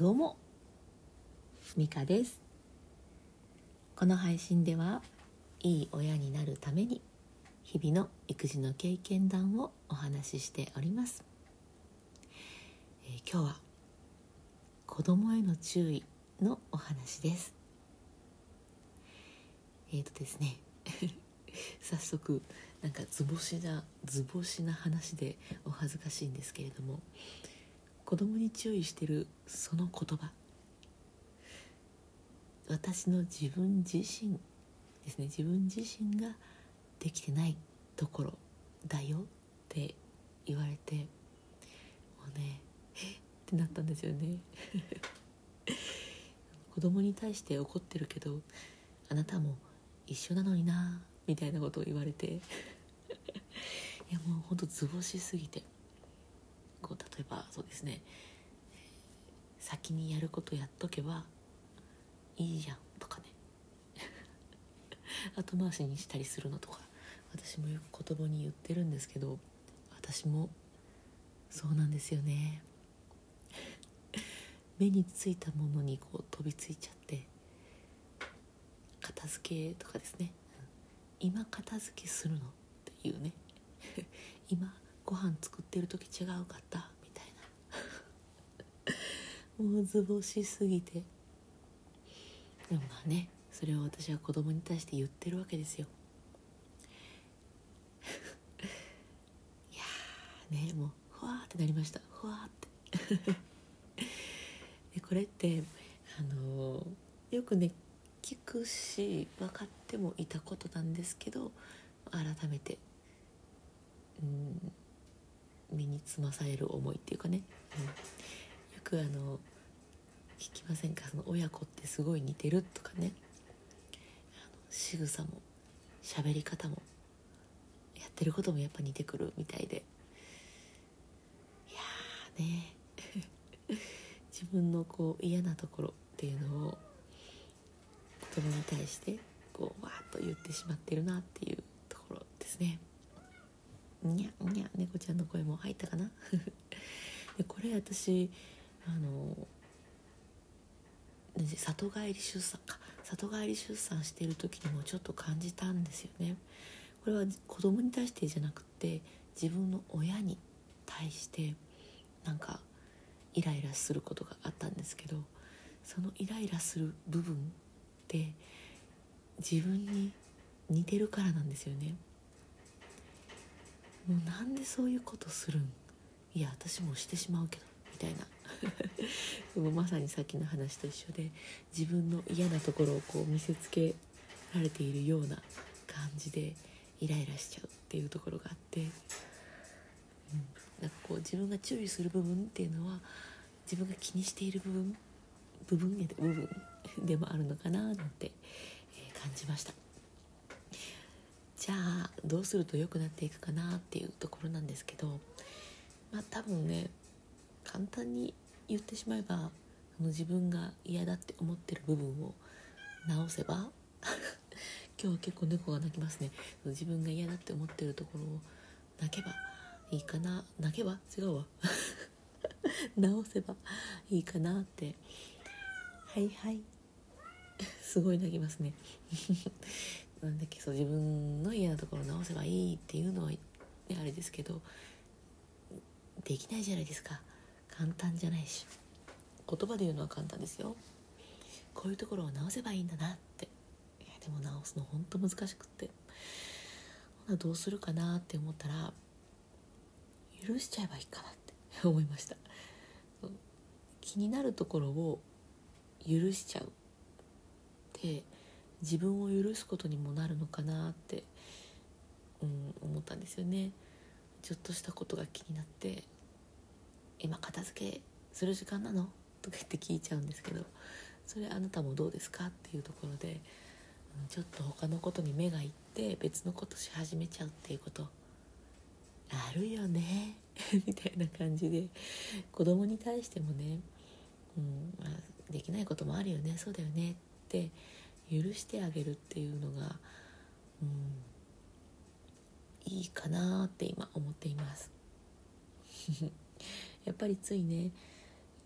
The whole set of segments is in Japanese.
どうもミカです。この配信ではいい親になるために日々の育児の経験談をお話ししております、えー、今日は子供への注意のお話です。えーとですね 早速なんか図星な図星な話でお恥ずかしいんですけれども子供に注意してるその言葉。私の自分自身ですね。自分自身ができてないところだよって言われてもうねえっ？てなったんですよね。子供に対して怒ってるけどあなたも一緒なのになみたいなことを言われて。いやもうほんと図星すぎて。こう例えばそうですね。先にやることやっとけばいいじゃんとかね。後回しにしたりするのとか私もよく子供に言ってるんですけど私もそうなんですよね。目についたものにこう飛びついちゃって片付けとかですね。今片付けするのっていうね。今ご飯作ってる時違うかった？みたいな。もう図星すぎて。でもまあねそれを私は子供に対して言ってるわけですよ。いやねもうふわーってなりました。ふわーって。でこれってあのよくね聞くし分かってもいたことなんですけど改めて、うん、身につまされる思いっていうかね、うん、よくあの聞きませんか？その親子ってすごい似てるとかね。あの仕草も喋り方もやってることもやっぱ似てくるみたいで。いやーね。自分のこう嫌なところっていうのを子供に対してこうわーっと言ってしまってるなっていうところですね。にゃにゃ猫ちゃんの声も入ったかな？でこれ私あの里帰り出産か。里帰り出産してる時にもちょっと感じたんですよね。これは子供に対してじゃなくて自分の親に対してなんかイライラすることがあったんですけどそのイライラする部分って自分に似てるからなんですよね。もうなんでそういうことするん？いや私もしてしまうけどみたいな もまさにさっきの話と一緒で自分の嫌なところをこう見せつけられているような感じでイライラしちゃうっていうところがあって、うん、なんかこう自分が注意する部分っていうのは自分が気にしている部分部分や部分でもあるのかななんて、え、感じました。じゃあどうすると良くなっていくかなっていうところなんですけどまあ多分ね簡単に言ってしまえばあの自分が嫌だって思ってる部分を直せば 今日は結構猫が鳴きますね。自分が嫌だって思ってるところを泣けばいいかな泣けば？違うわ。直せばいいかなって。はいはい。すごい泣きますね。なんだっけそう自分の嫌なところを直せばいいっていうのは、ね、あれですけどできないじゃないですか。簡単じゃないし。言葉で言うのは簡単ですよ。こういうところを直せばいいんだなって。でも直すのほんと難しくって。ほなどうするかなって思ったら許しちゃえばいいかなって。思いました。気になるところを許しちゃう。で自分を許すことにもなるのかなって、うん、思ったんですよね。ちょっとしたことが気になって「今片付けする時間なの?」とか言って聞いちゃうんですけどそれあなたもどうですか？っていうところで、うん、ちょっと他のことに目がいって別のことし始めちゃうっていうこと。あるよね。みたいな感じで子供に対してもね、うんまあ、できないこともあるよね。そうだよね。って許してあげるっていうのが、うん、いいかなって今思っています。やっぱりついね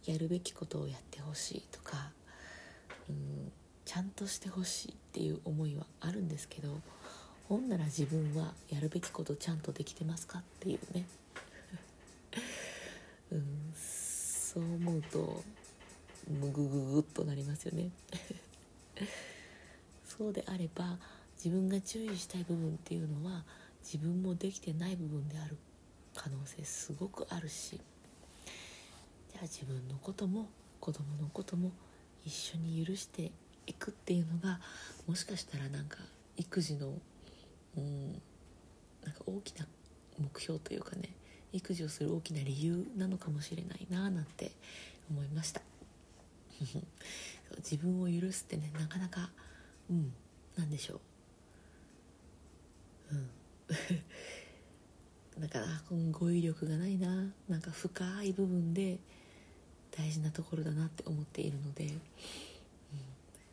やるべきことをやってほしいとか、うん、ちゃんとしてほしいっていう思いはあるんですけどほんなら自分はやるべきことちゃんとできてますかっていうね、うん、そう思うとムグググっとなりますよね。そうであれば自分が注意したい部分っていうのは自分もできてない部分である可能性すごくあるしじゃあ自分のことも子供のことも一緒に許していくっていうのがもしかしたらなんか育児のうんなんか大きな目標というかね育児をする大きな理由なのかもしれないななんて思いました。自分を許すってねなかなかうん。何でしょう。うん。だからこの語彙力がないな。なんか深い部分で大事なところだなって思っているので、うん、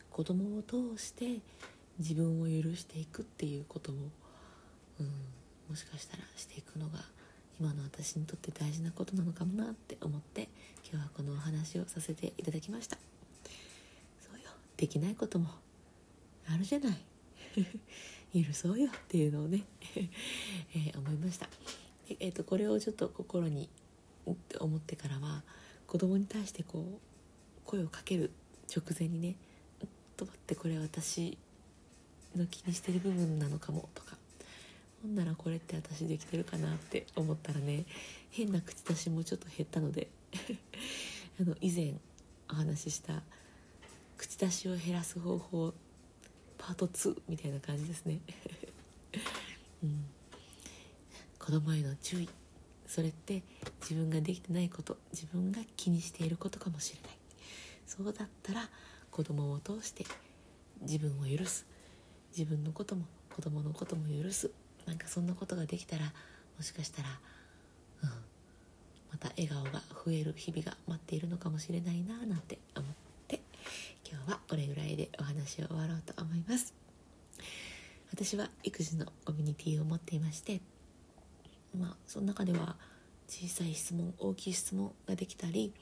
子供を通して自分を許していくっていうことを、うん、もしかしたらしていくのが今の私にとって大事なことなのかもなって思って今日はこのお話をさせていただきました。そうよ。できないこともあるじゃない。許そうよっていうのをね えー、思いました。で、えーと、これをちょっと心に思ってからは子供に対してこう声をかける直前にね「と待ってこれ私の気にしてる部分なのかも」とかほんならこれって私できてるかなって思ったらね変な口出しもちょっと減ったので あの以前お話しした口出しを減らす方法パート2みたいな感じですね、うん、子供への注意。それって自分ができてないこと。自分が気にしていることかもしれない。そうだったら子供を通して自分を許す。自分のことも子供のことも許す。なんかそんなことができたらもしかしたら、うん、また笑顔が増える日々が待っているのかもしれないななんて思って今日はこれぐらいでお話を終わろうと思います。私は育児のコミュニティを持っていましてまあその中では小さい質問大きい質問ができたり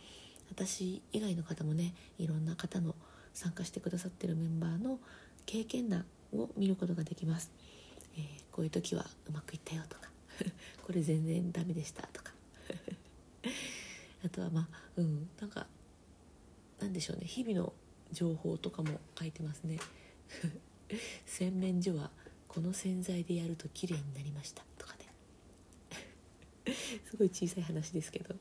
私以外の方もねいろんな方の参加してくださってるメンバーの経験談を見ることができます、えー、こういう時はうまくいったよとか これ全然ダメでしたとか。あとはまあうんなんかなんでしょうね日々の情報とかも書いてますね。洗面所はこの洗剤でやると綺麗になりましたとかね。すごい小さい話ですけど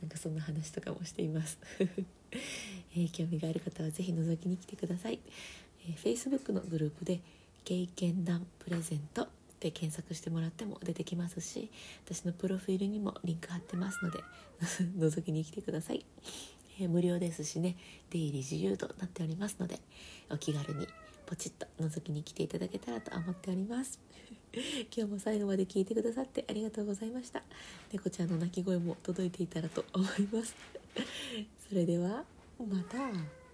なんかそんな話とかもしています。えー、興味がある方は是非覗きに来てください、えー、Facebook のグループで「経験談プレゼント」で検索してもらっても出てきますし私のプロフィールにもリンク貼ってますので覗きに来てください。えー、無料ですしね出入り自由となっておりますのでお気軽にポチッと覗きに来ていただけたらと思っております。今日も最後まで聞いてくださってありがとうございました。猫ちゃんの鳴き声も届いていたらと思います。それではまた。